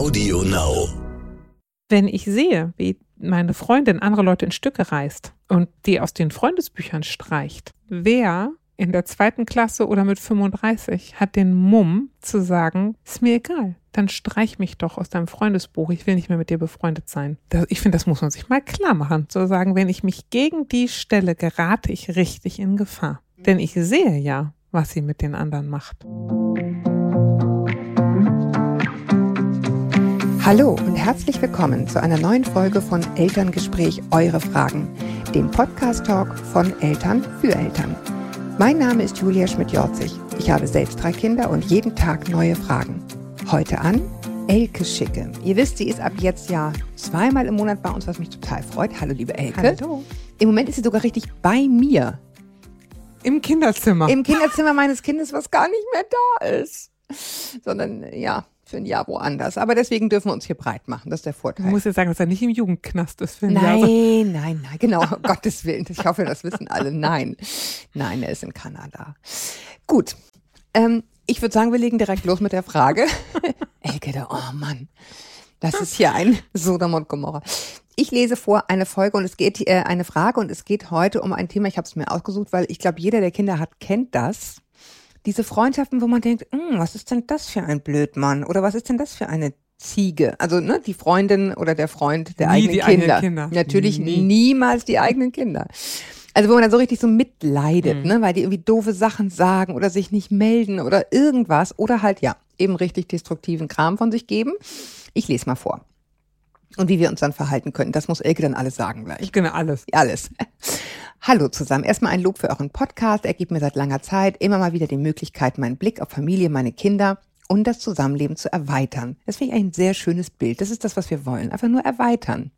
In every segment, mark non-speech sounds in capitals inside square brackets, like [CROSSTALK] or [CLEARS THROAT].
Audio Now. Wenn ich sehe, wie meine Freundin andere Leute in Stücke reißt und die aus den Freundesbüchern streicht, wer in der zweiten Klasse oder mit 35 hat den Mumm zu sagen, ist mir egal, dann streich mich doch aus deinem Freundesbuch, ich will nicht mehr mit dir befreundet sein. Ich finde, das muss man sich mal klar machen, zu sagen, wenn ich mich gegen die stelle, gerate ich richtig in Gefahr. Denn ich sehe ja, was sie mit den anderen macht. Hallo und herzlich willkommen zu einer neuen Folge von Elterngespräch Eure Fragen, dem Podcast-Talk von Eltern für Eltern. Mein Name ist Julia Schmidt-Jorzig. Ich habe selbst drei Kinder und jeden Tag neue Fragen. Heute an Elke Schicke. Ihr wisst, sie ist ab jetzt ja zweimal im Monat bei uns, was mich total freut. Hallo, liebe Elke. Hallo. Im Moment ist sie sogar richtig bei mir. Im Kinderzimmer. Im Kinderzimmer meines Kindes, was gar nicht mehr da ist. Sondern, ja, für ein Jahr woanders. Aber deswegen dürfen wir uns hier breit machen. Das ist der Vorteil. Du musst ja sagen, dass er nicht im Jugendknast ist für ein nein, Jahr. Nein, nein, genau. Um [LAUGHS] Gottes Willen. Ich hoffe, das wissen alle. Nein. Nein, er ist in Kanada. Gut. Ähm, ich würde sagen, wir legen direkt los mit der Frage. [LAUGHS] Elke, der, oh Mann. Das ist hier ein Sodom und Gomorra. Ich lese vor eine Folge und es geht äh, eine Frage und es geht heute um ein Thema. Ich habe es mir ausgesucht, weil ich glaube, jeder, der Kinder hat, kennt das diese Freundschaften, wo man denkt, hm, was ist denn das für ein Blödmann oder was ist denn das für eine Ziege? Also ne, die Freundin oder der Freund der Nie eigenen die Kinder. eigenen Kinder. Natürlich Nie. niemals die eigenen Kinder. Also wo man dann so richtig so mitleidet, Mhm. ne, weil die irgendwie doofe Sachen sagen oder sich nicht melden oder irgendwas oder halt ja, eben richtig destruktiven Kram von sich geben. Ich lese mal vor. Und wie wir uns dann verhalten können, das muss Elke dann alles sagen gleich. Ich kenne alles. Alles. [LAUGHS] Hallo zusammen. Erstmal ein Lob für euren Podcast. Er gibt mir seit langer Zeit immer mal wieder die Möglichkeit, meinen Blick auf Familie, meine Kinder und das Zusammenleben zu erweitern. Das finde ich ein sehr schönes Bild. Das ist das, was wir wollen. Einfach nur erweitern.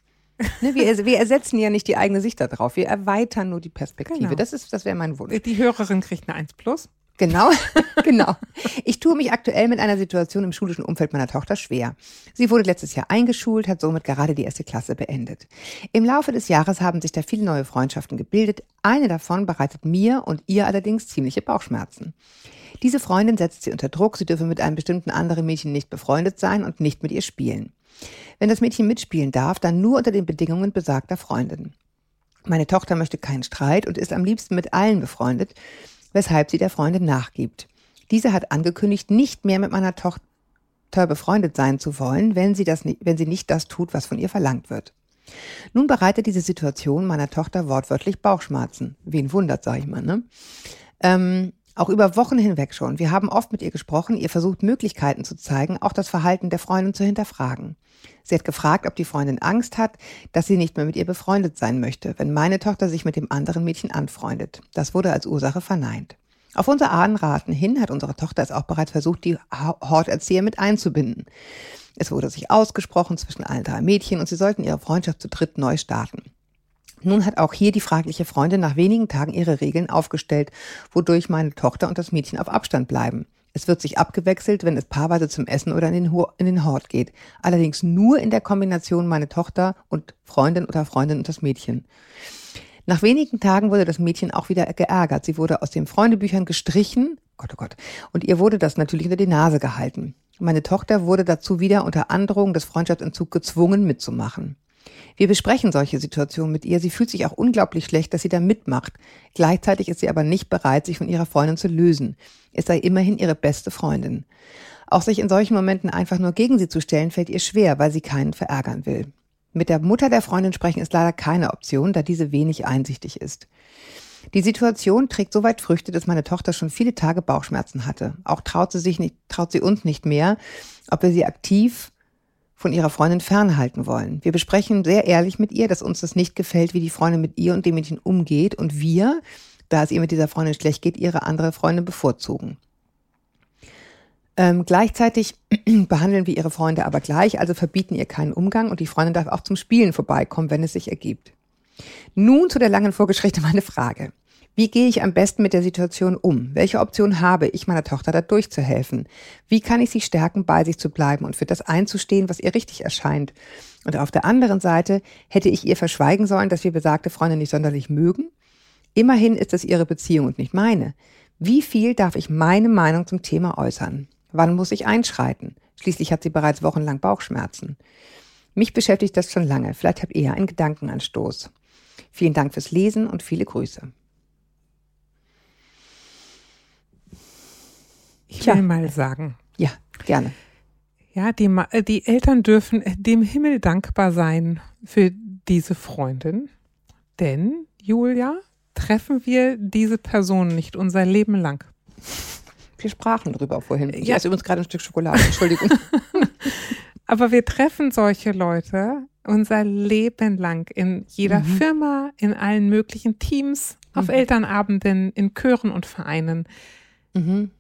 Ne, wir, wir ersetzen ja nicht die eigene Sicht darauf. Wir erweitern nur die Perspektive. Genau. Das ist, das wäre mein Wunsch. Die Hörerin kriegt eine 1 plus. Genau, [LAUGHS] genau. Ich tue mich aktuell mit einer Situation im schulischen Umfeld meiner Tochter schwer. Sie wurde letztes Jahr eingeschult, hat somit gerade die erste Klasse beendet. Im Laufe des Jahres haben sich da viele neue Freundschaften gebildet. Eine davon bereitet mir und ihr allerdings ziemliche Bauchschmerzen. Diese Freundin setzt sie unter Druck, sie dürfe mit einem bestimmten anderen Mädchen nicht befreundet sein und nicht mit ihr spielen. Wenn das Mädchen mitspielen darf, dann nur unter den Bedingungen besagter Freundin. Meine Tochter möchte keinen Streit und ist am liebsten mit allen befreundet, weshalb sie der Freundin nachgibt. Diese hat angekündigt, nicht mehr mit meiner Tochter befreundet sein zu wollen, wenn sie, das wenn sie nicht das tut, was von ihr verlangt wird. Nun bereitet diese Situation meiner Tochter wortwörtlich Bauchschmerzen. Wen wundert, sag ich mal, ne? Ähm, auch über Wochen hinweg schon. Wir haben oft mit ihr gesprochen, ihr versucht Möglichkeiten zu zeigen, auch das Verhalten der Freundin zu hinterfragen. Sie hat gefragt, ob die Freundin Angst hat, dass sie nicht mehr mit ihr befreundet sein möchte, wenn meine Tochter sich mit dem anderen Mädchen anfreundet. Das wurde als Ursache verneint. Auf unser Anraten hin hat unsere Tochter es auch bereits versucht, die Horterzieher mit einzubinden. Es wurde sich ausgesprochen zwischen allen drei Mädchen und sie sollten ihre Freundschaft zu dritt neu starten. Nun hat auch hier die fragliche Freundin nach wenigen Tagen ihre Regeln aufgestellt, wodurch meine Tochter und das Mädchen auf Abstand bleiben. Es wird sich abgewechselt, wenn es paarweise zum Essen oder in den, in den Hort geht. Allerdings nur in der Kombination meine Tochter und Freundin oder Freundin und das Mädchen. Nach wenigen Tagen wurde das Mädchen auch wieder geärgert. Sie wurde aus den Freundebüchern gestrichen. Gott, oh Gott. Und ihr wurde das natürlich unter die Nase gehalten. Meine Tochter wurde dazu wieder unter Androhung des Freundschaftsentzugs gezwungen mitzumachen. Wir besprechen solche Situationen mit ihr. Sie fühlt sich auch unglaublich schlecht, dass sie da mitmacht. Gleichzeitig ist sie aber nicht bereit, sich von ihrer Freundin zu lösen. Es sei immerhin ihre beste Freundin. Auch sich in solchen Momenten einfach nur gegen sie zu stellen, fällt ihr schwer, weil sie keinen verärgern will. Mit der Mutter der Freundin sprechen ist leider keine Option, da diese wenig einsichtig ist. Die Situation trägt so weit Früchte, dass meine Tochter schon viele Tage Bauchschmerzen hatte. Auch traut sie sich nicht, traut sie uns nicht mehr, ob wir sie aktiv von ihrer Freundin fernhalten wollen. Wir besprechen sehr ehrlich mit ihr, dass uns das nicht gefällt, wie die Freundin mit ihr und dem Mädchen umgeht und wir, da es ihr mit dieser Freundin schlecht geht, ihre andere Freundin bevorzugen. Ähm, gleichzeitig [CLEARS THROAT] behandeln wir ihre Freunde aber gleich, also verbieten ihr keinen Umgang und die Freundin darf auch zum Spielen vorbeikommen, wenn es sich ergibt. Nun zu der langen Vorgeschichte [LAUGHS] meine Frage. Wie gehe ich am besten mit der Situation um? Welche Option habe ich meiner Tochter da durchzuhelfen? Wie kann ich sie stärken, bei sich zu bleiben und für das einzustehen, was ihr richtig erscheint? Und auf der anderen Seite hätte ich ihr verschweigen sollen, dass wir besagte Freunde nicht sonderlich mögen? Immerhin ist es ihre Beziehung und nicht meine. Wie viel darf ich meine Meinung zum Thema äußern? Wann muss ich einschreiten? Schließlich hat sie bereits wochenlang Bauchschmerzen. Mich beschäftigt das schon lange. Vielleicht habt ihr ja einen Gedankenanstoß. Vielen Dank fürs Lesen und viele Grüße. Ich will mal sagen. Ja, gerne. Ja, die, äh, die Eltern dürfen dem Himmel dankbar sein für diese Freundin, denn, Julia, treffen wir diese Person nicht unser Leben lang. Wir sprachen drüber vorhin. Ich ja. esse übrigens gerade ein Stück Schokolade, Entschuldigung. [LAUGHS] [LAUGHS] Aber wir treffen solche Leute unser Leben lang in jeder mhm. Firma, in allen möglichen Teams, auf mhm. Elternabenden, in Chören und Vereinen. Mhm.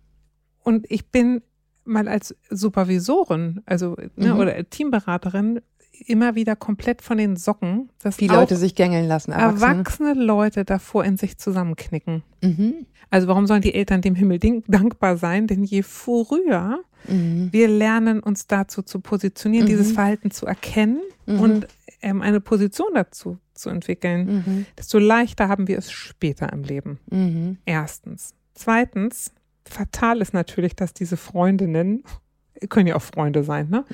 Und ich bin mal als Supervisorin, also ne, mhm. oder Teamberaterin, immer wieder komplett von den Socken, dass die Leute sich gängeln lassen. Erwachsene. erwachsene Leute davor in sich zusammenknicken. Mhm. Also warum sollen die Eltern dem Himmel dankbar sein? Denn je früher mhm. wir lernen, uns dazu zu positionieren, mhm. dieses Verhalten zu erkennen mhm. und ähm, eine Position dazu zu entwickeln, mhm. desto leichter haben wir es später im Leben. Mhm. Erstens. Zweitens, fatal ist natürlich, dass diese Freundinnen, können ja auch Freunde sein, ne?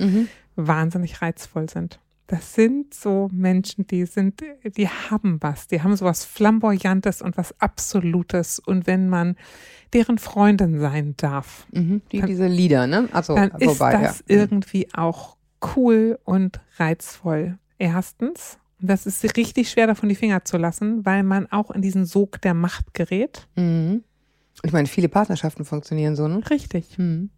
wahnsinnig reizvoll sind. Das sind so Menschen, die sind, die haben was, die haben so was Flamboyantes und was Absolutes. Und wenn man deren Freundin sein darf, mhm, die, dann, diese Lieder, ne? Also, dann wobei, ist das ja. Mhm. irgendwie auch cool und reizvoll. Erstens, und das ist richtig schwer davon die Finger zu lassen, weil man auch in diesen Sog der Macht gerät. Mhm. Ich meine, viele Partnerschaften funktionieren so, ne? Richtig. Mhm.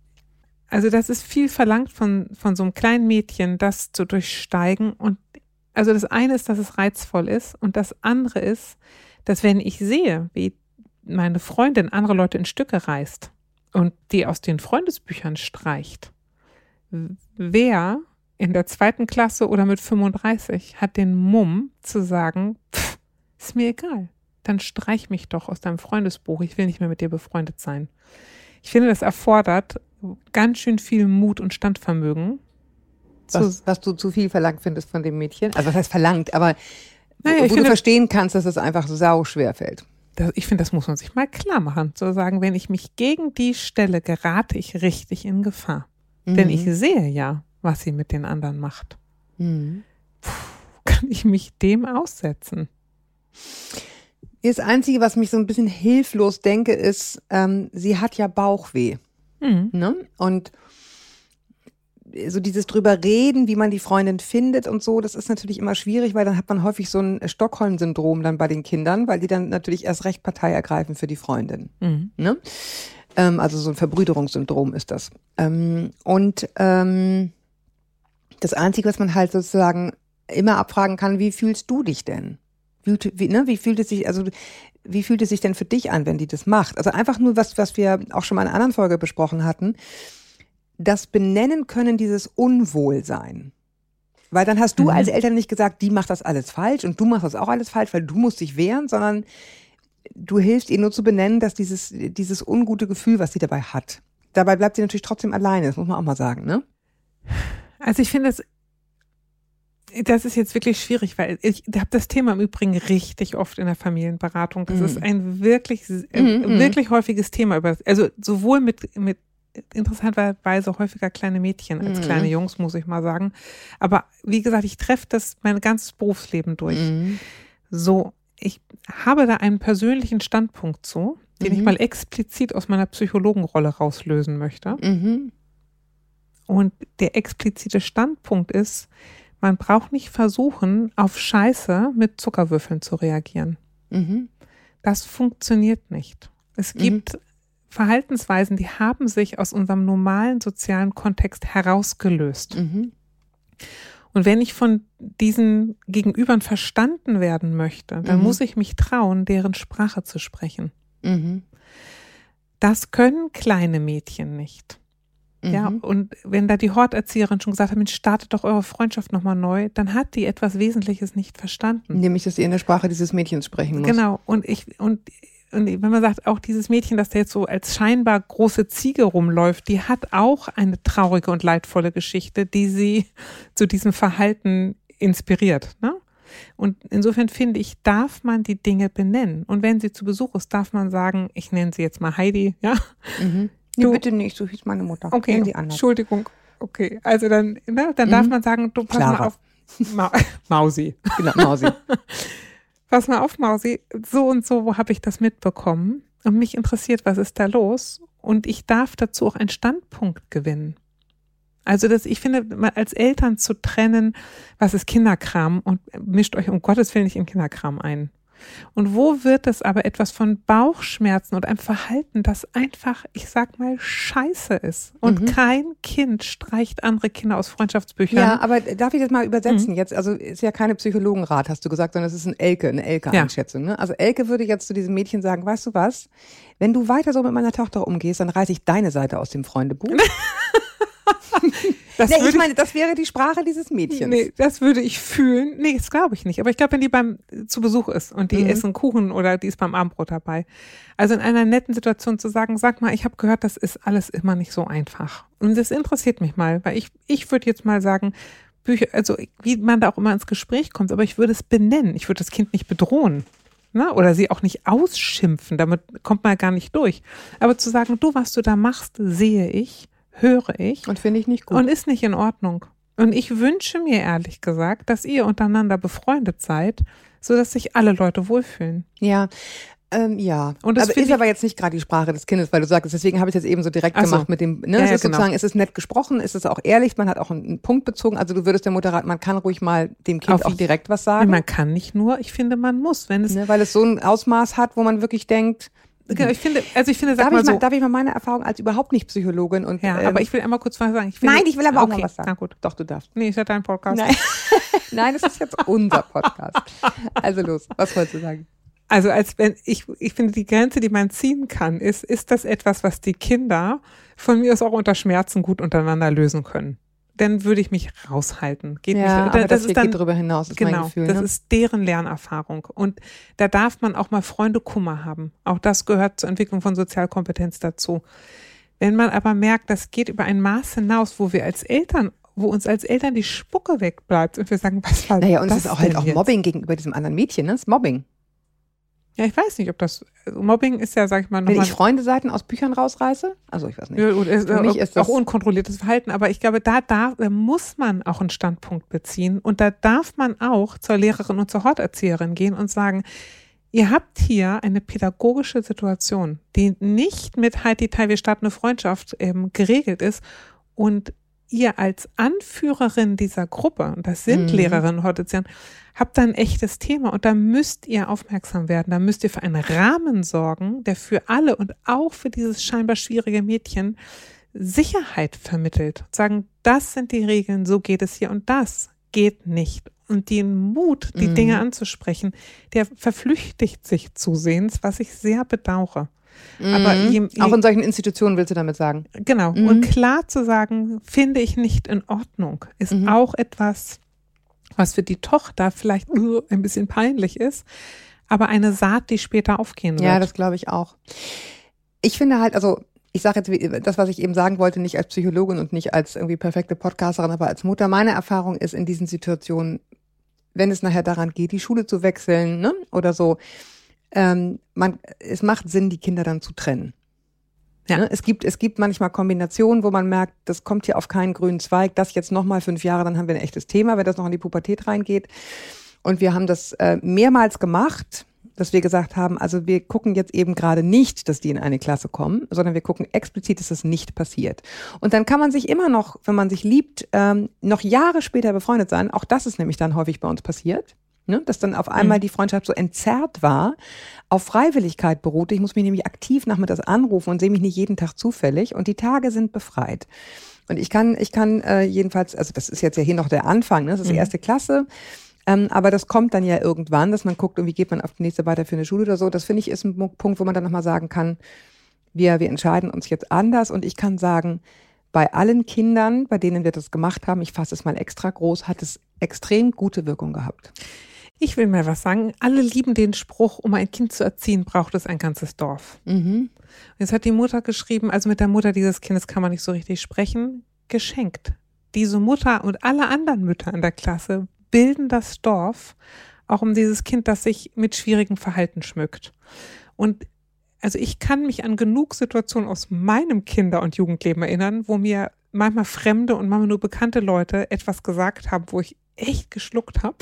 Also das ist viel verlangt von, von so einem kleinen Mädchen, das zu durchsteigen. Und also das eine ist, dass es reizvoll ist und das andere ist, dass wenn ich sehe, wie meine Freundin andere Leute in Stücke reißt und die aus den Freundesbüchern streicht, wer in der zweiten Klasse oder mit 35 hat den Mumm zu sagen, pff, ist mir egal, dann streich mich doch aus deinem Freundesbuch, ich will nicht mehr mit dir befreundet sein. Ich finde, das erfordert ganz schön viel Mut und Standvermögen. Was, was du zu viel verlangt findest von dem Mädchen? Also was heißt verlangt, aber naja, wo, finde, du verstehen kannst, dass es einfach sau schwer fällt. Das, ich finde, das muss man sich mal klar machen. Zu sagen, wenn ich mich gegen die stelle, gerate ich richtig in Gefahr. Mhm. Denn ich sehe ja, was sie mit den anderen macht. Mhm. Puh, kann ich mich dem aussetzen? Das Einzige, was mich so ein bisschen hilflos denke, ist, ähm, sie hat ja Bauchweh. Mhm. Ne? Und so dieses drüber reden, wie man die Freundin findet und so, das ist natürlich immer schwierig, weil dann hat man häufig so ein Stockholm-Syndrom dann bei den Kindern, weil die dann natürlich erst recht Partei ergreifen für die Freundin. Mhm. Ne? Ähm, also so ein Verbrüderungssyndrom ist das. Ähm, und ähm, das Einzige, was man halt sozusagen immer abfragen kann, wie fühlst du dich denn? Wie, wie, ne, wie fühlt es sich, also wie fühlt es sich denn für dich an, wenn die das macht? Also einfach nur was, was wir auch schon mal in einer anderen Folge besprochen hatten. Das Benennen können dieses Unwohlsein. Weil dann hast du mhm. als Eltern nicht gesagt, die macht das alles falsch und du machst das auch alles falsch, weil du musst dich wehren, sondern du hilfst ihr nur zu benennen, dass dieses, dieses ungute Gefühl, was sie dabei hat. Dabei bleibt sie natürlich trotzdem alleine, das muss man auch mal sagen, ne? Also ich finde es das ist jetzt wirklich schwierig, weil ich habe das Thema im Übrigen richtig oft in der Familienberatung. Das mhm. ist ein wirklich, äh, mhm, mhm. wirklich häufiges Thema. Über, also sowohl mit, mit interessanterweise häufiger kleine Mädchen als mhm. kleine Jungs, muss ich mal sagen. Aber wie gesagt, ich treffe das mein ganzes Berufsleben durch. Mhm. So, ich habe da einen persönlichen Standpunkt zu, den ich mhm. mal explizit aus meiner Psychologenrolle rauslösen möchte. Und der explizite Standpunkt ist, man braucht nicht versuchen, auf Scheiße mit Zuckerwürfeln zu reagieren. Mhm. Das funktioniert nicht. Es mhm. gibt mhm. Verhaltensweisen, die haben sich aus unserem normalen sozialen Kontext herausgelöst. Mhm. Und wenn ich von diesen Gegenübern verstanden werden möchte, dann mhm. muss ich mich trauen, deren Sprache zu sprechen. Mhm. Das können kleine Mädchen nicht. Ja, mhm. und wenn da die Horterzieherin schon gesagt hat, Mensch, startet doch eure Freundschaft nochmal neu, dann hat die etwas Wesentliches nicht verstanden. Nämlich, dass sie in der Sprache dieses Mädchens sprechen muss. Genau, und ich, und, und wenn man sagt, auch dieses Mädchen, das da jetzt so als scheinbar große Ziege rumläuft, die hat auch eine traurige und leidvolle Geschichte, die sie [LAUGHS] zu diesem Verhalten inspiriert. Ne? Und insofern finde ich, darf man die Dinge benennen. Und wenn sie zu Besuch ist, darf man sagen, ich nenne sie jetzt mal Heidi, ja. Mhm. Nee, du, bitte nicht, so hieß meine Mutter. Okay, Entschuldigung. okay. Also dann, ne, dann darf Mhm. man sagen, du pass Clara. mal auf. Ma [LAUGHS] Mausi. Genau, Mausi. [LAUGHS] Pass mal auf, Mausi. So und so, wo habe ich das mitbekommen? Und mich interessiert, was ist da los? Und ich darf dazu auch einen Standpunkt gewinnen. Also das, ich finde, mal als Eltern zu trennen, was ist Kinderkram und mischt euch um Gottes Willen nicht in Kinderkram ein. Und wo wird es aber etwas von Bauchschmerzen und einem Verhalten, das einfach, ich sag mal, scheiße ist. Und Mhm. kein Kind streicht andere Kinder aus Freundschaftsbüchern. Ja, aber darf ich das mal Mhm. übersetzen jetzt? Also ist ja keine Psychologenrat, hast du gesagt, sondern es ist ein Elke, eine Elke-Einschätzung. Ne? Also Elke würde jetzt zu diesem Mädchen sagen, weißt du was? Wenn du weiter so mit meiner Tochter umgehst, dann reiße ich deine Seite aus dem Freundebuch. [LAUGHS] [LAUGHS] das nee, ich meine, das wäre die Sprache dieses Mädchens. Nee, das würde ich fühlen. Nee, das glaube ich nicht. Aber ich glaube, wenn die beim zu Besuch ist und die Mhm. essen Kuchen oder die ist beim Abendbrot dabei. Also in einer netten Situation zu sagen, sag mal, ich habe gehört, das ist alles immer nicht so einfach. Und das interessiert mich mal, weil ich, ich würde jetzt mal sagen, Bücher, also wie man da auch immer ins Gespräch kommt, aber ich würde es benennen. Ich würde das Kind nicht bedrohen. Ne? Oder sie auch nicht ausschimpfen, damit kommt man ja gar nicht durch. Aber zu sagen, du, was du da machst, sehe ich, höre ich Und finde ich nicht gut. und ist nicht in Ordnung. Und ich wünsche mir ehrlich gesagt, dass ihr untereinander befreundet seid, so dass sich alle Leute wohlfühlen. ja. Ähm, ja, Und das aber ist aber jetzt nicht gerade die Sprache des Kindes, weil du sagst, deswegen habe ich das eben so direkt Ach so. gemacht mit dem, ne, Ja, es ja, ist genau. sozusagen, es ist nett gesprochen, es ist auch ehrlich, man hat auch einen, einen Punkt bezogen, also du würdest der Mutter raten, man kann ruhig mal dem Kind Auf auch direkt was sagen, man kann nicht nur, ich finde, man muss, wenn es, ne, weil es so ein Ausmaß hat, wo man wirklich denkt, genau, ich finde, also ich finde, sag darf mal ich, mal, so, darf ich mal meine Erfahrung als überhaupt nicht Psychologin und ja, ähm, aber ich will einmal kurz was sagen. Ich finde, nein, ich will aber auch okay, mal was sagen. Na gut. Doch, du darfst. Nee, ist ja dein Podcast. Nein. [LAUGHS] Nein, es ist jetzt unser Podcast. Also los, was wolltest du sagen? Also als wenn ich, ich finde die Grenze, die man ziehen kann, ist, ist das etwas, was die Kinder von mir aus auch unter Schmerzen gut untereinander lösen können. Dann würde ich mich raushalten. Geht Ja, nicht. aber das, ist hier geht darüber hinaus, ist mein Genau, Gefühl. das ne? ist deren Lernerfahrung. Und da darf man auch mal Freunde Kummer haben. Auch das gehört zur Entwicklung von Sozialkompetenz dazu. Wenn man aber merkt, das geht über ein Maß hinaus, wo wir als Eltern, wo uns als Eltern die Spucke wegbleibt und wir sagen, was war naja, und das es ist auch halt auch jetzt? Mobbing gegenüber diesem anderen Mädchen, ne? Das ist Mobbing. Ja, ich weiß nicht, ob das, also Mobbing ist ja, sag ich mal, Wenn nochmal. ich Freundeseiten aus Büchern rausreiße, also ich weiß nicht. Ja, ist, Für mich auch, ist das- auch unkontrolliertes Verhalten, aber ich glaube, da, da da muss man auch einen Standpunkt beziehen und da darf man auch zur Lehrerin und zur Horterzieherin gehen und sagen, ihr habt hier eine pädagogische Situation, die nicht mit halt die Teil, wir starten eine Freundschaft ähm, geregelt ist und ihr als Anführerin dieser Gruppe, und das sind Mhm. Lehrerinnen und Horterzieherin, habt da ein echtes Thema und da müsst ihr aufmerksam werden. Da müsst ihr für einen Rahmen sorgen, der für alle und auch für dieses scheinbar schwierige Mädchen Sicherheit vermittelt. Sagen, das sind die Regeln, so geht es hier und das geht nicht. Und den Mut, die Mhm. Dinge anzusprechen, der verflüchtigt sich zusehends, was ich sehr bedauere. Aber Mhm. je- je- auch in solchen Institutionen willst du damit sagen. Genau. Mhm. Und klar zu sagen, finde ich nicht in Ordnung, ist Mhm. auch etwas, was für die Tochter vielleicht uh, ein bisschen peinlich ist, aber eine Saat, die später aufgehen wird. Ja, das glaube ich auch. Ich finde halt, also ich sage jetzt das, was ich eben sagen wollte, nicht als Psychologin und nicht als irgendwie perfekte Podcasterin, aber als Mutter. Meine Erfahrung ist in diesen Situationen, wenn es nachher daran geht, die Schule zu wechseln ne, oder so, ähm, man, es macht Sinn, die Kinder dann zu trennen. Ja. Ne, Es gibt, es gibt manchmal Kombinationen, wo man merkt, das kommt hier auf keinen grünen Zweig, das jetzt nochmal fünf Jahre, dann haben wir ein echtes Thema, wenn das noch in die Pubertät reingeht. Und wir haben das äh, mehrmals gemacht, dass wir gesagt haben, also wir gucken jetzt eben gerade nicht, dass die in eine Klasse kommen, sondern wir gucken explizit, dass das nicht passiert. Und dann kann man sich immer noch, wenn man sich liebt, ähm, noch Jahre später befreundet sein. Auch das ist nämlich dann häufig bei uns passiert. Ne? Dass dann auf einmal Mhm. die Freundschaft so entzerrt war, auf Freiwilligkeit beruhte. Ich muss mich nämlich aktiv nachmittags anrufen und sehe mich nicht jeden Tag zufällig und die Tage sind befreit. Und ich kann, ich kann äh, jedenfalls, also das ist jetzt ja hier noch der Anfang, ne? das ist die Mhm. erste Klasse. Ähm, aber das kommt dann ja irgendwann, dass man guckt, wie geht man auf die nächste weiter für eine Schule oder so. Das finde ich ist ein Punkt, wo man dann nochmal sagen kann, wir, wir entscheiden uns jetzt anders. Und ich kann sagen, bei allen Kindern, bei denen wir das gemacht haben, ich fasse es mal extra groß, hat es extrem gute Wirkung gehabt. Ich will mal was sagen. Alle lieben den Spruch, um ein Kind zu erziehen, braucht es ein ganzes Dorf. Mhm. Jetzt hat die Mutter geschrieben, also mit der Mutter dieses Kindes kann man nicht so richtig sprechen, geschenkt. Diese Mutter und alle anderen Mütter in der Klasse bilden das Dorf, auch um dieses Kind, das sich mit schwierigem Verhalten schmückt. Und also ich kann mich an genug Situationen aus meinem Kinder- und Jugendleben erinnern, wo mir manchmal fremde und manchmal nur bekannte Leute etwas gesagt haben, wo ich echt geschluckt habe,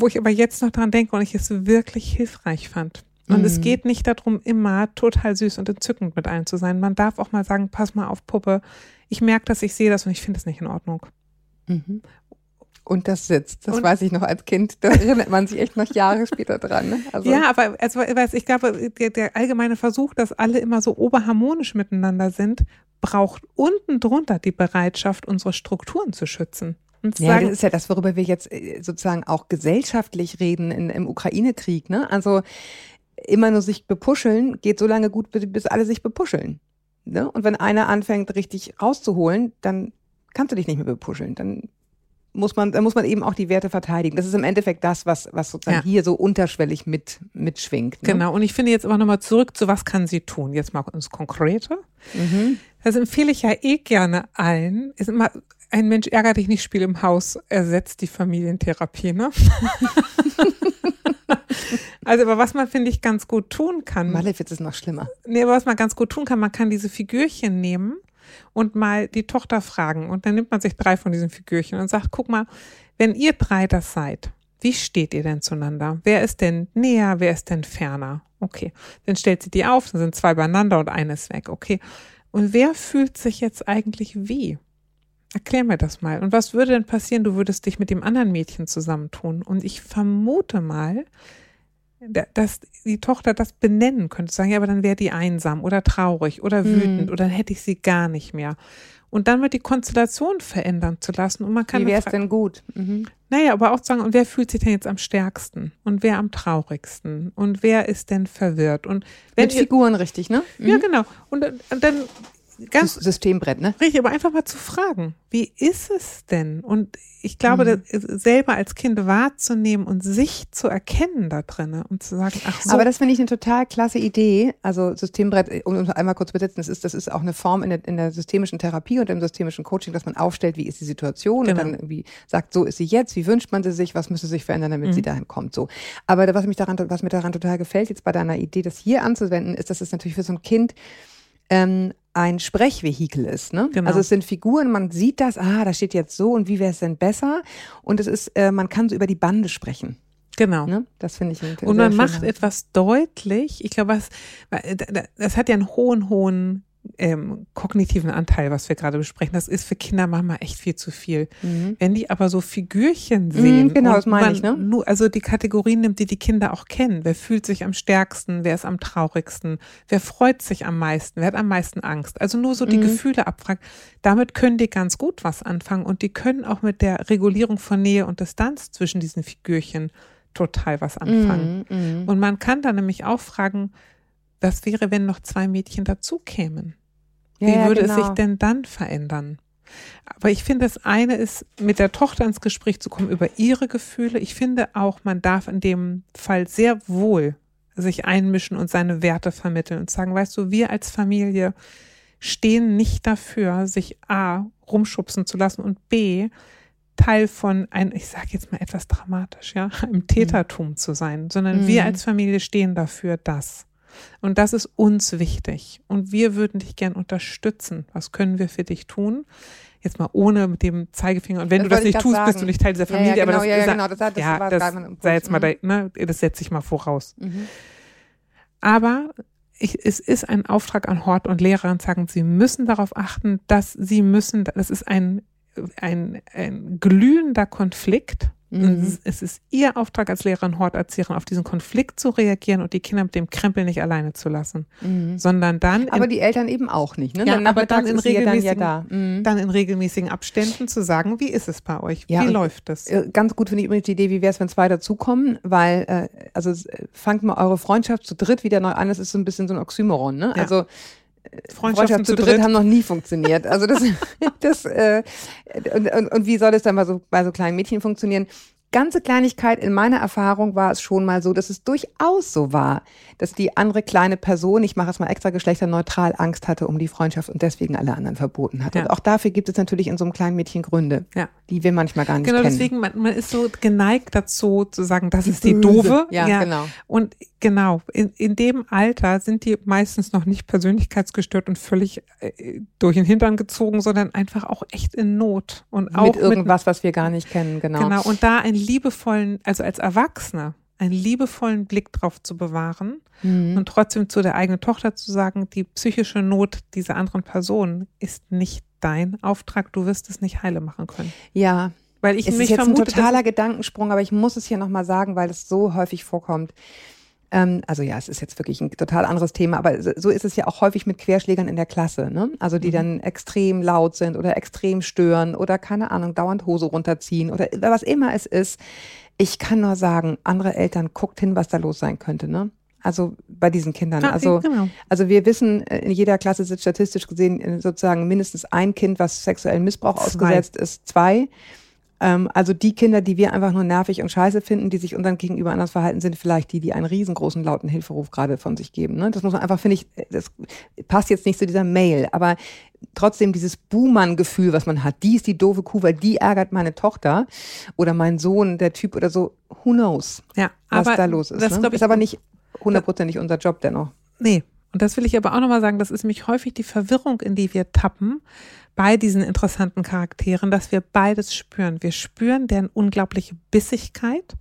wo ich aber jetzt noch dran denke und ich es wirklich hilfreich fand. Und mhm. es geht nicht darum, immer total süß und entzückend mit allen zu sein. Man darf auch mal sagen, pass mal auf, Puppe, ich merke das, ich sehe das und ich finde es nicht in Ordnung. Mhm. Und das sitzt. Das und weiß ich noch als Kind. Da erinnert man sich echt noch Jahre später dran. Ne? Also ja, aber also, ich glaube, der, der, allgemeine Versuch, dass alle immer so oberharmonisch miteinander sind, braucht unten drunter die Bereitschaft, unsere Strukturen zu schützen. Ja, sagen, das ist ja das, worüber wir jetzt äh, sozusagen auch gesellschaftlich reden in, im Ukraine-Krieg. Ne? Also immer nur sich bepuscheln geht so lange gut, bis alle sich bepuscheln. Ne? Und wenn einer anfängt, richtig rauszuholen, dann kannst du dich nicht mehr bepuscheln. Dann muss man, da muss man eben auch die Werte verteidigen. Das ist im Endeffekt das, was, was sozusagen ja. hier so unterschwellig mit, mitschwingt. Ne? Genau. Und ich finde jetzt aber nochmal zurück zu, was kann sie tun? Jetzt mal ins Konkrete. Mhm. Das empfehle ich ja eh gerne allen. Ist immer, ein Mensch ärgert dich nicht, Spiel im Haus ersetzt die Familientherapie, ne? [LAUGHS] also, aber was man, finde ich, ganz gut tun kann. Malefiz ist noch schlimmer. Nee, aber was man ganz gut tun kann, man kann diese Figürchen nehmen und mal die Tochter fragen. Und dann nimmt man sich drei von diesen Figürchen und sagt, guck mal, wenn ihr drei das seid, wie steht ihr denn zueinander? Wer ist denn näher, wer ist denn ferner? Okay. Dann stellt sie die auf, dann sind zwei beieinander und eines weg. Okay. Und wer fühlt sich jetzt eigentlich wie? Erklär mir das mal. Und was würde denn passieren? Du würdest dich mit dem anderen Mädchen zusammentun. Und ich vermute mal, dass die Tochter das benennen könnte, sagen, ja, aber dann wäre die einsam oder traurig oder wütend mhm. oder dann hätte ich sie gar nicht mehr. Und dann wird die Konstellation verändern zu lassen und man kann. Wie wäre es denn gut? Mhm. Naja, aber auch sagen, und wer fühlt sich denn jetzt am stärksten und wer am traurigsten und wer ist denn verwirrt und wenn Mit Figuren richtig, ne? Mhm. Ja, genau. Und, und dann ganz Systembrett, ne? Richtig, aber einfach mal zu fragen, wie ist es denn? Und ich glaube, mhm. selber als Kind wahrzunehmen und sich zu erkennen da drin und zu sagen, ach so. Aber das finde ich eine total klasse Idee. Also Systembrett, um uns einmal kurz zu besetzen, das ist, das ist auch eine Form in der, in der systemischen Therapie und im systemischen Coaching, dass man aufstellt, wie ist die Situation genau. und dann irgendwie sagt, so ist sie jetzt, wie wünscht man sie sich, was müsste sich verändern, damit mhm. sie dahin kommt. So. Aber was mich daran, was mir daran total gefällt, jetzt bei deiner Idee, das hier anzuwenden, ist, dass es natürlich für so ein Kind ähm, ein Sprechvehikel ist. Ne? Genau. Also es sind Figuren, man sieht das, ah, da steht jetzt so und wie wäre es denn besser? Und es ist, äh, man kann so über die Bande sprechen. Genau. Ne? Das finde ich. Ein Und man macht etwas deutlich. Ich glaube, was, das hat ja einen hohen, hohen ähm, kognitiven Anteil, was wir gerade besprechen, das ist für Kinder manchmal echt viel zu viel. Mhm. Wenn die aber so Figürchen mhm, sehen, mhm, genau, das meine ich, ne? Nur, also die Kategorien nimmt, die die Kinder auch kennen. Wer fühlt sich am stärksten? Wer ist am traurigsten? Wer freut sich am meisten? Wer hat am meisten Angst? Also nur so die mhm. Gefühle abfragen. Damit können die ganz gut was anfangen und die können auch mit der Regulierung von Nähe und Distanz zwischen diesen Figürchen total was anfangen. Mhm, mhm. und man kann dann nämlich auch fragen, was wäre, wenn noch zwei Mädchen dazu kämen? Wie ja, würde genau. es sich denn dann verändern? Aber ich finde, das eine ist, mit der Tochter ins Gespräch zu kommen über ihre Gefühle. Ich finde auch, man darf in dem Fall sehr wohl sich einmischen und seine Werte vermitteln und sagen, weißt du, wir als Familie stehen nicht dafür, sich A, rumschubsen zu lassen und B, Teil von ein, ich sage jetzt mal etwas dramatisch, ja, [LAUGHS] im Tätertum mhm. zu sein, sondern mhm. wir als Familie stehen dafür, dass. Und das ist uns wichtig. Und wir würden dich gern unterstützen. Was können wir für dich tun? Jetzt mal ohne mit dem Zeigefinger. Und wenn das du das nicht tust, sagen. bist du nicht Teil dieser Familie. Ja, ja, genau, aber das, ja, genau, das, das, ja, das sei jetzt mal, da, ne, das setze ich mal voraus. Mhm. Aber ich, es ist ein Auftrag an Hort und Lehrer und sagen, sie müssen darauf achten, dass sie müssen, das ist ein, ein, ein glühender Konflikt Mhm. Es ist ihr Auftrag als Lehrerin, Horterzieherin, auf diesen Konflikt zu reagieren und die Kinder mit dem Krempel nicht alleine zu lassen, mhm. sondern dann. Aber die Eltern eben auch nicht, ne? Ja, aber dann in, regelmäßigen, dann, ja mhm. dann in regelmäßigen Abständen zu sagen, wie ist es bei euch? Ja, wie läuft es? Äh, ganz gut finde ich übrigens die Idee, wie wäre es, wenn zwei dazukommen, weil, äh, also fangt mal eure Freundschaft zu dritt wieder neu an, das ist so ein bisschen so ein Oxymoron, ne? Also Freundschaft zu, dritt, dritt haben noch nie funktioniert. Also das, [LAUGHS] das äh, und, und, und wie soll es dann bei so, bei so kleinen Mädchen funktionieren? ganze Kleinigkeit, in meiner Erfahrung war es schon mal so, dass es durchaus so war, dass die andere kleine Person, ich mache es mal extra geschlechterneutral, Angst hatte um die Freundschaft und deswegen alle anderen verboten hat. Ja. Und auch dafür gibt es natürlich in so einem kleinen Mädchen Gründe, ja. die wir manchmal gar nicht genau, kennen. Genau, deswegen, man, man, ist so geneigt dazu zu sagen, das ist die doofe. Ja, ja, genau. Und Genau, in, in dem Alter sind die meistens noch nicht persönlichkeitsgestört und völlig äh, durch den Hintern gezogen, sondern einfach auch echt in Not. Und mit auch irgendwas, mit, was wir gar nicht kennen, genau. Genau, und da einen liebevollen, also als Erwachsener, einen liebevollen Blick drauf zu bewahren mhm. und trotzdem zu der eigenen Tochter zu sagen, die psychische Not dieser anderen Person ist nicht dein Auftrag, du wirst es nicht heile machen können. Ja, weil ich es mich ist jetzt vermute, ein totaler Gedankensprung, aber ich muss es hier nochmal sagen, weil es so häufig vorkommt. Ähm, also ja, es ist jetzt wirklich ein total anderes Thema, aber so ist es ja auch häufig mit Querschlägern in der Klasse, ne? Also die mhm. dann extrem laut sind oder extrem stören oder keine Ahnung, dauernd Hose runterziehen oder was immer es ist. Ich kann nur sagen, andere Eltern guckt hin, was da los sein könnte, ne? Also bei diesen Kindern. Also, genau. also wir wissen, äh, in jeder Klasse sind statistisch gesehen äh, sozusagen mindestens ein Kind, was sexuellen Missbrauch zwei. ausgesetzt ist, zwei. Ähm, also die Kinder, die wir einfach nur nervig und scheiße finden, die sich unseren Gegenüber anders verhalten, sind vielleicht die, die einen riesengroßen lauten Hilferuf gerade von sich geben. Ne? Das muss man einfach, finde ich, das passt jetzt nicht zu dieser Mail, aber trotzdem dieses Buhmann-Gefühl, was man hat, die ist die doofe Kuh, weil die ärgert meine Tochter oder mein Sohn, der Typ oder so, who knows, ja, was da los ist. Das ne? ist aber nicht hundertprozentig unser Job dennoch. Nee, und das will ich aber auch nochmal sagen, das ist nämlich häufig die Verwirrung, in die wir tappen bei diesen interessanten Charakteren, dass wir beides spüren. Wir spüren deren unglaubliche Bissigkeit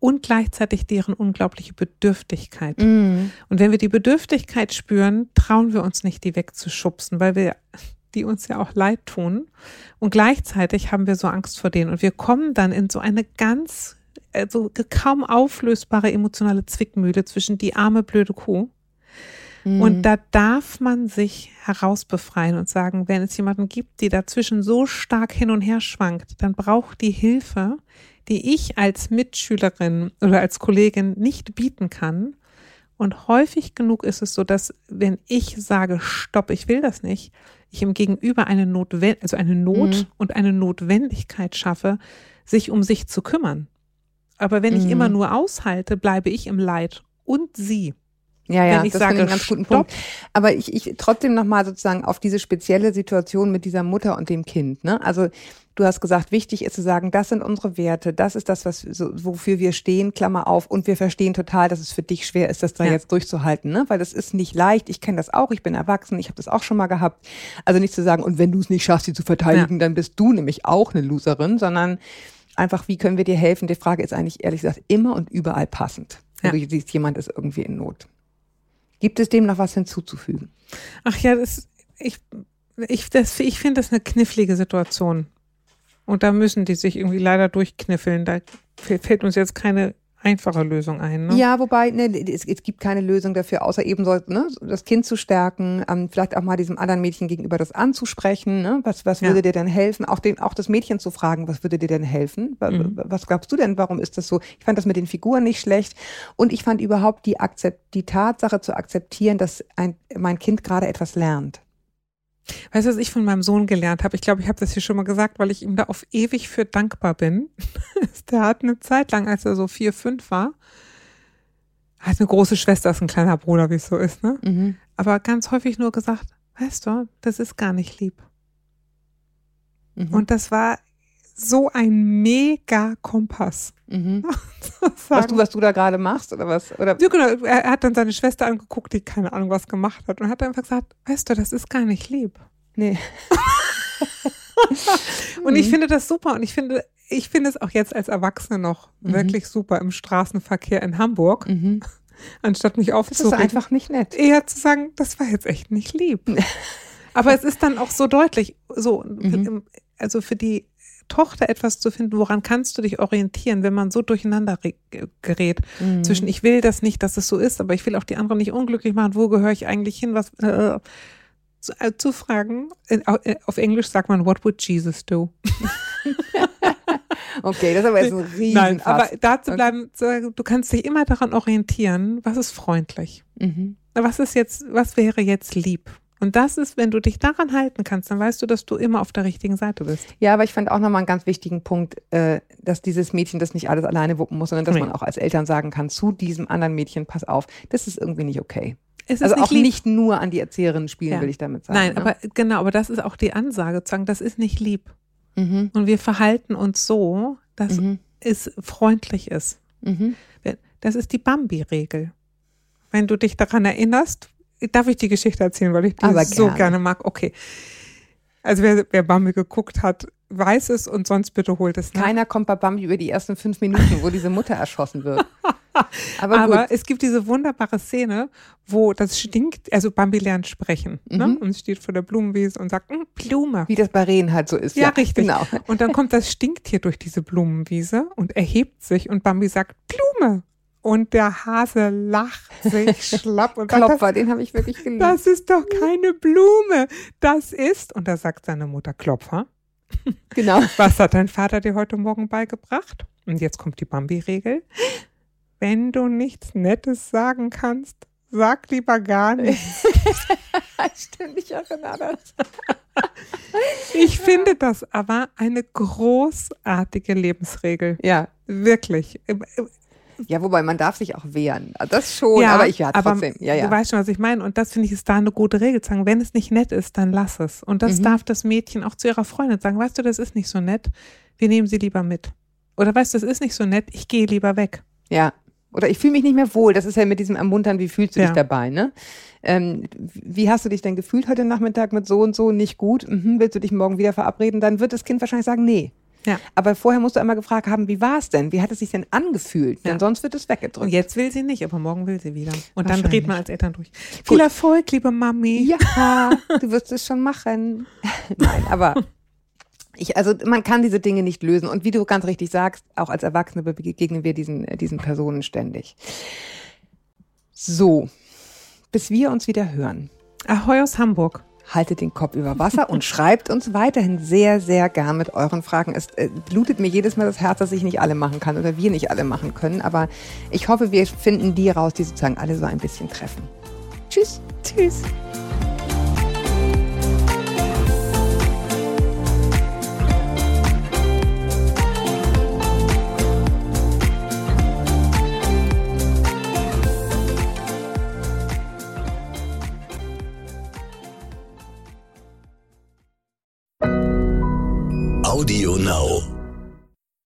und gleichzeitig deren unglaubliche Bedürftigkeit. Mm. Und wenn wir die Bedürftigkeit spüren, trauen wir uns nicht, die wegzuschubsen, weil wir die uns ja auch leid tun. Und gleichzeitig haben wir so Angst vor denen. Und wir kommen dann in so eine ganz, also kaum auflösbare emotionale Zwickmühle zwischen die arme, blöde Kuh und mhm. da darf man sich herausbefreien und sagen, wenn es jemanden gibt, die dazwischen so stark hin und her schwankt, dann braucht die Hilfe, die ich als Mitschülerin oder als Kollegin nicht bieten kann. Und häufig genug ist es so, dass wenn ich sage, stopp, ich will das nicht, ich im Gegenüber eine Notwend also eine Not mhm. und eine Notwendigkeit schaffe, sich um sich zu kümmern. Aber wenn mhm. ich immer nur aushalte, bleibe ich im Leid und sie. Ja, ja, ich das sage, einen ganz guten stopp. Punkt. Aber ich, ich trotzdem nochmal sozusagen auf diese spezielle Situation mit dieser Mutter und dem Kind. Ne? Also du hast gesagt, wichtig ist zu sagen, das sind unsere Werte, das ist das, was so, wofür wir stehen, Klammer auf, und wir verstehen total, dass es für dich schwer ist, das da ja. jetzt durchzuhalten, ne? Weil das ist nicht leicht. Ich kenne das auch, ich bin erwachsen, ich habe das auch schon mal gehabt. Also nicht zu sagen, und wenn du es nicht schaffst, sie zu verteidigen, ja. dann bist du nämlich auch eine Loserin, sondern einfach, wie können wir dir helfen? Die Frage ist eigentlich ehrlich gesagt immer und überall passend. Ja. du siehst, jemand ist irgendwie in Not. Gibt es dem noch was hinzuzufügen? Ach ja, das, ich, ich, das, ich finde das eine knifflige Situation. Und da müssen die sich irgendwie leider durchkniffeln. Da fällt uns jetzt keine einfache Lösung ein. Ne? Ja, wobei ne, es, es gibt keine Lösung dafür, außer eben so, ne, das Kind zu stärken, ähm, vielleicht auch mal diesem anderen Mädchen gegenüber das anzusprechen. Ne? Was, was würde ja. dir denn helfen? Auch, den, auch das Mädchen zu fragen, was würde dir denn helfen? Was, mhm. was glaubst du denn, warum ist das so? Ich fand das mit den Figuren nicht schlecht und ich fand überhaupt die, Akzept, die Tatsache zu akzeptieren, dass ein, mein Kind gerade etwas lernt. Weißt du, was ich von meinem Sohn gelernt habe? Ich glaube, ich habe das hier schon mal gesagt, weil ich ihm da auf ewig für dankbar bin. [LAUGHS] Der hat eine Zeit lang, als er so vier, fünf war, hat eine große Schwester, ist ein kleiner Bruder, wie es so ist, ne? Mhm. Aber ganz häufig nur gesagt, weißt du, das ist gar nicht lieb. Mhm. Und das war so ein mega Kompass. Mhm. [LAUGHS] was, du, was du da gerade machst oder was? Oder? Ja, genau. Er hat dann seine Schwester angeguckt, die keine Ahnung was gemacht hat und hat einfach gesagt, weißt du, das ist gar nicht lieb. Nee. [LAUGHS] und ich mhm. finde das super und ich finde, ich finde es auch jetzt als Erwachsene noch mhm. wirklich super im Straßenverkehr in Hamburg. Mhm. [LAUGHS] Anstatt mich aufzuregen. Das ist einfach nicht nett. Eher zu sagen, das war jetzt echt nicht lieb. Aber es ist dann auch so deutlich, so, mhm. also für die Tochter etwas zu finden, woran kannst du dich orientieren, wenn man so durcheinander gerät. Mhm. Zwischen ich will das nicht, dass es so ist, aber ich will auch die anderen nicht unglücklich machen, wo gehöre ich eigentlich hin, was äh, zu, äh, zu, fragen. Äh, auf Englisch sagt man, what would Jesus do? [LAUGHS] okay, das ist aber jetzt ein riesen [LAUGHS] Nein, aber da zu bleiben, du kannst dich immer daran orientieren, was ist freundlich. Mhm. Was ist jetzt, was wäre jetzt lieb? Und das ist, wenn du dich daran halten kannst, dann weißt du, dass du immer auf der richtigen Seite bist. Ja, aber ich fand auch nochmal einen ganz wichtigen Punkt, äh, dass dieses Mädchen das nicht alles alleine wuppen muss, sondern dass nee. man auch als Eltern sagen kann, zu diesem anderen Mädchen, pass auf, das ist irgendwie nicht okay. also nicht auch lieb. nicht nur an die Erzieherin spielen, ja. will ich damit sagen. Nein, ne? aber genau, aber das ist auch die Ansage, zu sagen, das ist nicht lieb. Mhm. Und wir verhalten uns so, dass mhm. es freundlich ist. Mhm. Das ist die Bambi-Regel. wenn du dich daran erinnerst, darf ich die Geschichte erzählen, weil ich die Aber so gerne. gerne mag. Okay. Also wer, wer Bambi geguckt hat, weiß es und sonst bitte holt es nach. Keiner kommt bei Bambi über die ersten fünf Minuten, wo diese Mutter erschossen wird. [LAUGHS] Aber, Aber es gibt diese wunderbare Szene, wo das stinkt, also Bambi lernt sprechen ne? Mhm. und steht vor der Blumenwiese und sagt, "Mm, Blume. Wie das bei Rehen halt so ist. Ja, richtig. Genau. Und dann kommt das Stinktier durch diese Blumenwiese und erhebt sich und Bambi sagt, Blume. Und der Hase lacht sich [LAUGHS] schlapp und Klopfer, den habe ich wirklich geliebt. das ist doch keine Blume. Das ist, und da sagt seine Mutter Klopfer, genau. was hat dein Vater dir heute Morgen beigebracht? Und jetzt kommt die Bambi-Regel. Wenn du nichts Nettes sagen kannst, sag lieber gar nichts. [LAUGHS] Stimmt, ich erinnere das. Ich finde das aber eine großartige Lebensregel. Ja. Wirklich. Ja, wobei man darf sich auch wehren. Das schon, aber ich ja aber trotzdem. Ja, Du ja. weißt schon, was ich meine. Und das finde ich ist da eine gute Regel. zu Sagen, wenn es nicht nett ist, dann lass es. Und das Mhm. darf das Mädchen auch zu ihrer Freundin sagen. Weißt du, das ist nicht so nett. Wir nehmen sie lieber mit. Oder weißt du, das ist nicht so nett. Ich gehe lieber weg. Ja. Oder ich fühle mich nicht mehr wohl. Das ist ja mit diesem Ermuntern, wie fühlst du Ja. dich dabei, ne? Ähm, wie hast du dich denn gefühlt heute Nachmittag mit so und so nicht gut? Mhm, willst du dich morgen wieder verabreden? Dann wird das Kind wahrscheinlich sagen, nee. Ja. Aber vorher musst du einmal gefragt haben, wie war es denn? Wie hat es sich denn angefühlt? Denn Ja. sonst wird es weggedrückt. Und jetzt will sie nicht, aber morgen will sie wieder. Und dann dreht man als Eltern durch. Viel Gut. Erfolg, liebe Mami. Ja, [LAUGHS] du wirst es schon machen. [LAUGHS] Nein, aber ich, also man kann diese Dinge nicht lösen. Und wie du ganz richtig sagst, auch als Erwachsene begegnen wir diesen, äh, diesen Personen ständig. So, bis wir uns wieder hören. Ahoi aus Hamburg. Haltet den Kopf über Wasser und schreibt uns weiterhin sehr, sehr gern mit euren Fragen. Es äh, blutet mir jedes Mal das Herz, dass ich nicht alle machen kann oder wir nicht alle machen können. Aber ich hoffe, wir finden die raus, die sozusagen alle so ein bisschen treffen. Tschüss. Tschüss. Audio Now.